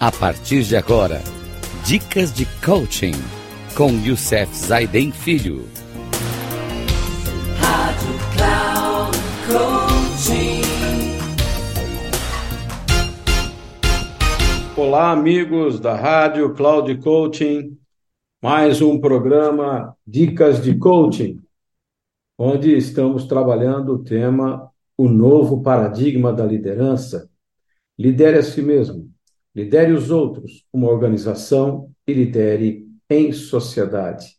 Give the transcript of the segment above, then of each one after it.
A partir de agora, dicas de coaching com Youssef Zaiden Filho. Rádio Cloud Coaching. Olá, amigos da Rádio Cloud Coaching. Mais um programa Dicas de Coaching, onde estamos trabalhando o tema O novo paradigma da liderança. Lidere a si mesmo Lidere os outros, uma organização e lidere em sociedade.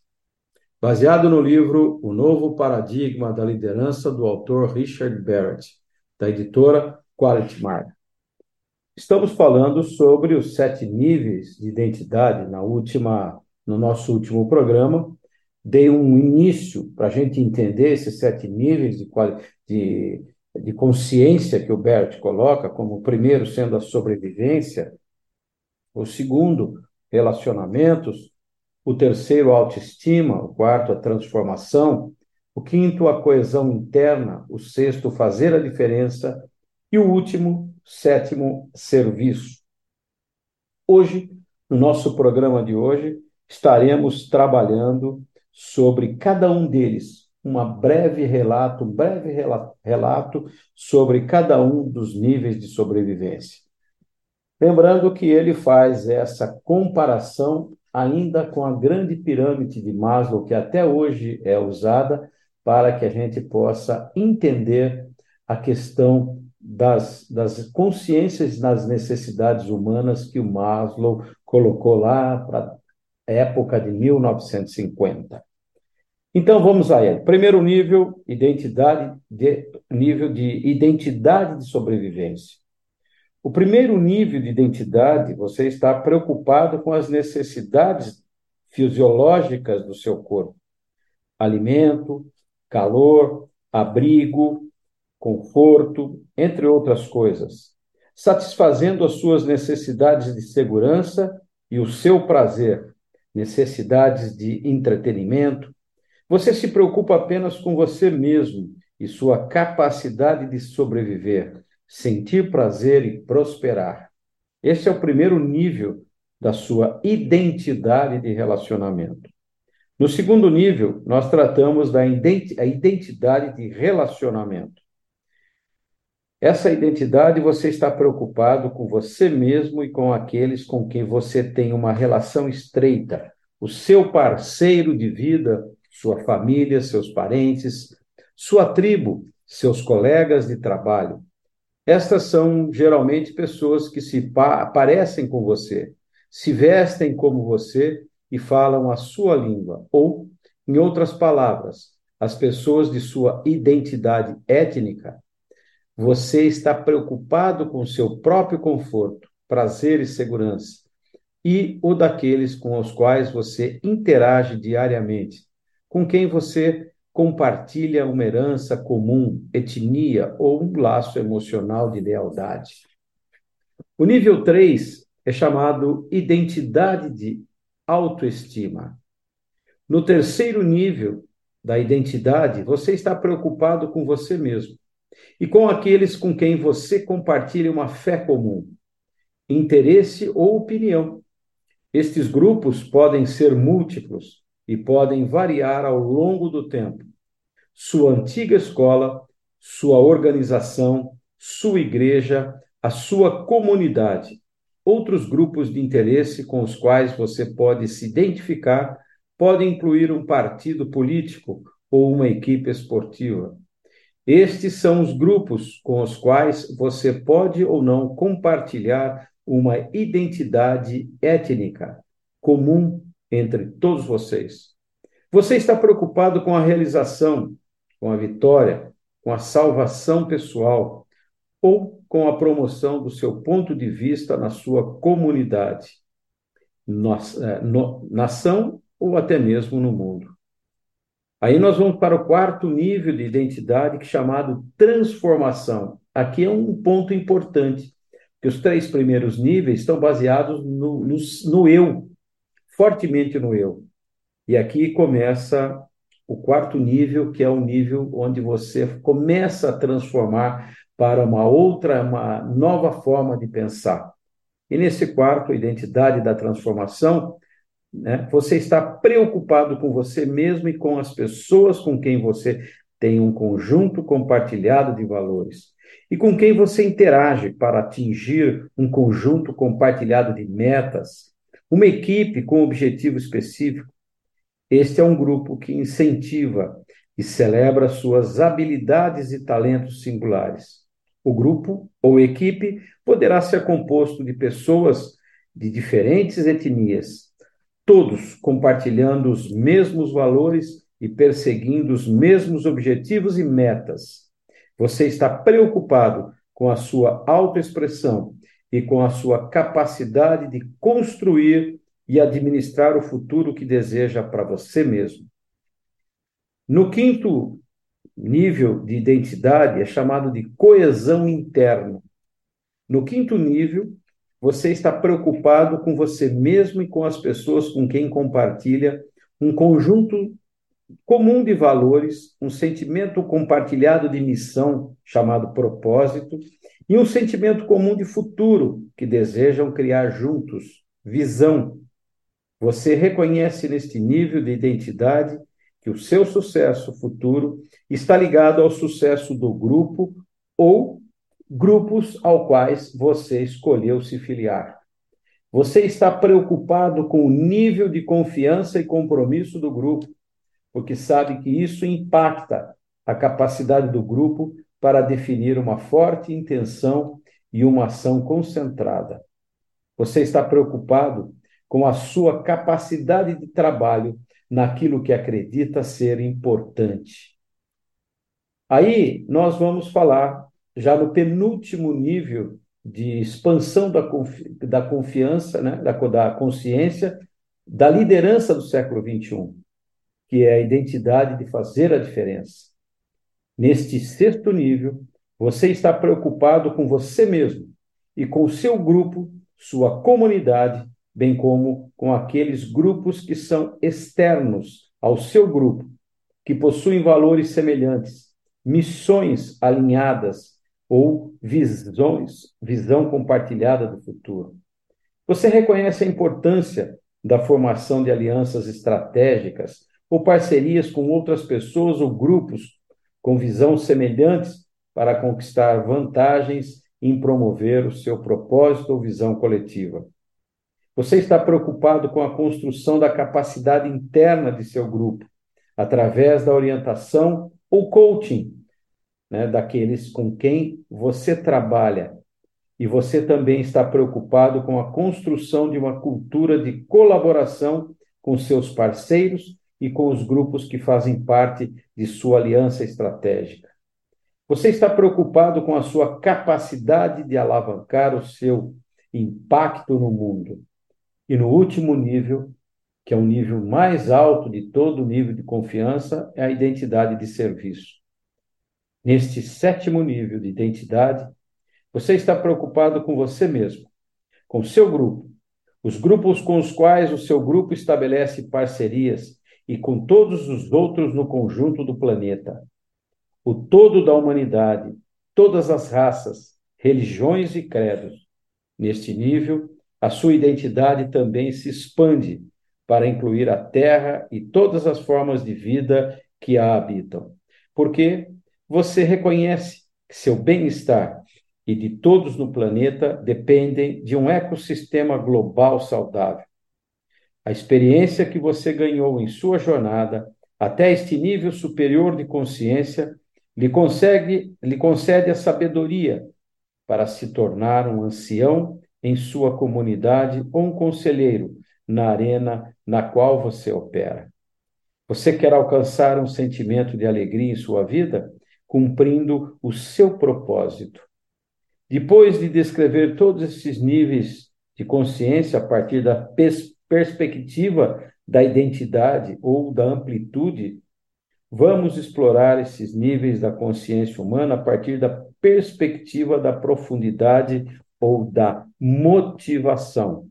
Baseado no livro O Novo Paradigma da Liderança, do autor Richard Barrett, da editora Quality Mark. Estamos falando sobre os sete níveis de identidade na última, no nosso último programa. Dei um início para a gente entender esses sete níveis de, de, de consciência que o Barrett coloca, como o primeiro sendo a sobrevivência, o segundo, relacionamentos. O terceiro, autoestima. O quarto, a transformação. O quinto, a coesão interna. O sexto, fazer a diferença. E o último, sétimo, serviço. Hoje, no nosso programa de hoje, estaremos trabalhando sobre cada um deles, uma breve relato, um breve relato sobre cada um dos níveis de sobrevivência. Lembrando que ele faz essa comparação ainda com a grande pirâmide de Maslow, que até hoje é usada para que a gente possa entender a questão das, das consciências nas necessidades humanas que o Maslow colocou lá para a época de 1950. Então vamos a ele. Primeiro nível, identidade de nível de identidade de sobrevivência. O primeiro nível de identidade, você está preocupado com as necessidades fisiológicas do seu corpo: alimento, calor, abrigo, conforto, entre outras coisas, satisfazendo as suas necessidades de segurança e o seu prazer, necessidades de entretenimento. Você se preocupa apenas com você mesmo e sua capacidade de sobreviver sentir prazer e prosperar. Esse é o primeiro nível da sua identidade de relacionamento. No segundo nível, nós tratamos da identidade de relacionamento. Essa identidade você está preocupado com você mesmo e com aqueles com quem você tem uma relação estreita, o seu parceiro de vida, sua família, seus parentes, sua tribo, seus colegas de trabalho, estas são geralmente pessoas que se parecem com você, se vestem como você e falam a sua língua, ou, em outras palavras, as pessoas de sua identidade étnica. Você está preocupado com seu próprio conforto, prazer e segurança, e o daqueles com os quais você interage diariamente, com quem você compartilha uma herança comum, etnia ou um laço emocional de lealdade. O nível 3 é chamado identidade de autoestima. No terceiro nível da identidade, você está preocupado com você mesmo e com aqueles com quem você compartilha uma fé comum, interesse ou opinião. Estes grupos podem ser múltiplos e podem variar ao longo do tempo. Sua antiga escola, sua organização, sua igreja, a sua comunidade, outros grupos de interesse com os quais você pode se identificar, podem incluir um partido político ou uma equipe esportiva. Estes são os grupos com os quais você pode ou não compartilhar uma identidade étnica comum entre todos vocês. Você está preocupado com a realização, com a vitória, com a salvação pessoal ou com a promoção do seu ponto de vista na sua comunidade, é, nação ou até mesmo no mundo. Aí nós vamos para o quarto nível de identidade, que é chamado transformação. Aqui é um ponto importante, que os três primeiros níveis estão baseados no, no, no eu, fortemente no eu. E aqui começa o quarto nível, que é o nível onde você começa a transformar para uma outra, uma nova forma de pensar. E nesse quarto, identidade da transformação, né, você está preocupado com você mesmo e com as pessoas com quem você tem um conjunto compartilhado de valores e com quem você interage para atingir um conjunto compartilhado de metas, uma equipe com objetivo específico. Este é um grupo que incentiva e celebra suas habilidades e talentos singulares. O grupo ou equipe poderá ser composto de pessoas de diferentes etnias, todos compartilhando os mesmos valores e perseguindo os mesmos objetivos e metas. Você está preocupado com a sua autoexpressão e com a sua capacidade de construir e administrar o futuro que deseja para você mesmo. No quinto nível de identidade é chamado de coesão interna. No quinto nível, você está preocupado com você mesmo e com as pessoas com quem compartilha um conjunto comum de valores, um sentimento compartilhado de missão, chamado propósito, e um sentimento comum de futuro, que desejam criar juntos, visão. Você reconhece neste nível de identidade que o seu sucesso futuro está ligado ao sucesso do grupo ou grupos ao quais você escolheu se filiar. Você está preocupado com o nível de confiança e compromisso do grupo, porque sabe que isso impacta a capacidade do grupo para definir uma forte intenção e uma ação concentrada. Você está preocupado com a sua capacidade de trabalho naquilo que acredita ser importante. Aí nós vamos falar já no penúltimo nível de expansão da, confi da confiança, né, da, da consciência, da liderança do século XXI, que é a identidade de fazer a diferença. Neste sexto nível, você está preocupado com você mesmo e com o seu grupo, sua comunidade, bem como com aqueles grupos que são externos ao seu grupo, que possuem valores semelhantes, missões alinhadas ou visões, visão compartilhada do futuro. Você reconhece a importância da formação de alianças estratégicas ou parcerias com outras pessoas ou grupos com visão semelhantes para conquistar vantagens em promover o seu propósito ou visão coletiva. Você está preocupado com a construção da capacidade interna de seu grupo, através da orientação ou coaching né, daqueles com quem você trabalha. E você também está preocupado com a construção de uma cultura de colaboração com seus parceiros e com os grupos que fazem parte de sua aliança estratégica. Você está preocupado com a sua capacidade de alavancar o seu impacto no mundo. E no último nível, que é o nível mais alto de todo o nível de confiança, é a identidade de serviço. Neste sétimo nível de identidade, você está preocupado com você mesmo, com seu grupo, os grupos com os quais o seu grupo estabelece parcerias e com todos os outros no conjunto do planeta. O todo da humanidade, todas as raças, religiões e credos. Neste nível, a sua identidade também se expande para incluir a Terra e todas as formas de vida que a habitam. Porque você reconhece que seu bem-estar e de todos no planeta dependem de um ecossistema global saudável. A experiência que você ganhou em sua jornada até este nível superior de consciência lhe, consegue, lhe concede a sabedoria para se tornar um ancião em sua comunidade ou um conselheiro na arena na qual você opera. Você quer alcançar um sentimento de alegria em sua vida, cumprindo o seu propósito. Depois de descrever todos esses níveis de consciência a partir da pers perspectiva da identidade ou da amplitude, vamos explorar esses níveis da consciência humana a partir da perspectiva da profundidade ou da motivação.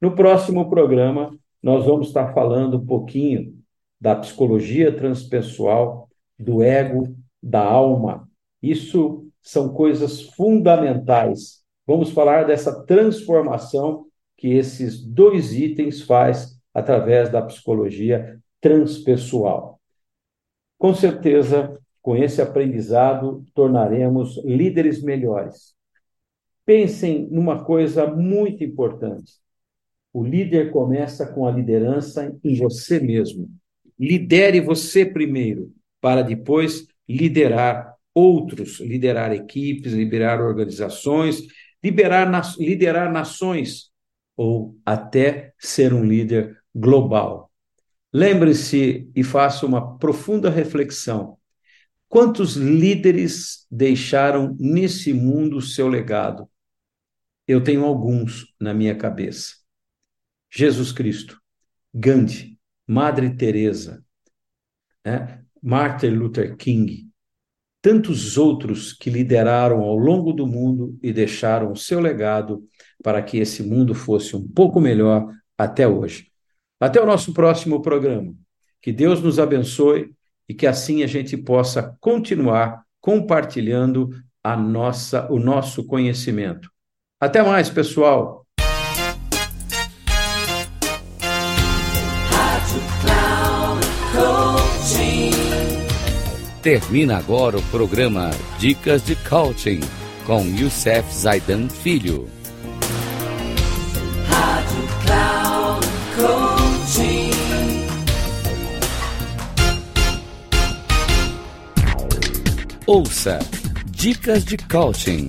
No próximo programa, nós vamos estar falando um pouquinho da psicologia transpessoal, do ego, da alma. Isso são coisas fundamentais Vamos falar dessa transformação que esses dois itens faz através da psicologia transpessoal. Com certeza, com esse aprendizado, tornaremos líderes melhores. Pensem numa coisa muito importante. O líder começa com a liderança em você mesmo. Lidere você primeiro, para depois liderar outros, liderar equipes, liderar organizações liberar, liderar nações ou até ser um líder global. Lembre-se e faça uma profunda reflexão. Quantos líderes deixaram nesse mundo o seu legado? Eu tenho alguns na minha cabeça. Jesus Cristo, Gandhi, Madre Teresa, né? Martin Luther King, tantos outros que lideraram ao longo do mundo e deixaram o seu legado para que esse mundo fosse um pouco melhor até hoje. Até o nosso próximo programa. Que Deus nos abençoe e que assim a gente possa continuar compartilhando a nossa o nosso conhecimento. Até mais, pessoal. Termina agora o programa Dicas de Coaching com Youssef Zaidan Filho. Rádio Cloud Coaching. Ouça Dicas de Coaching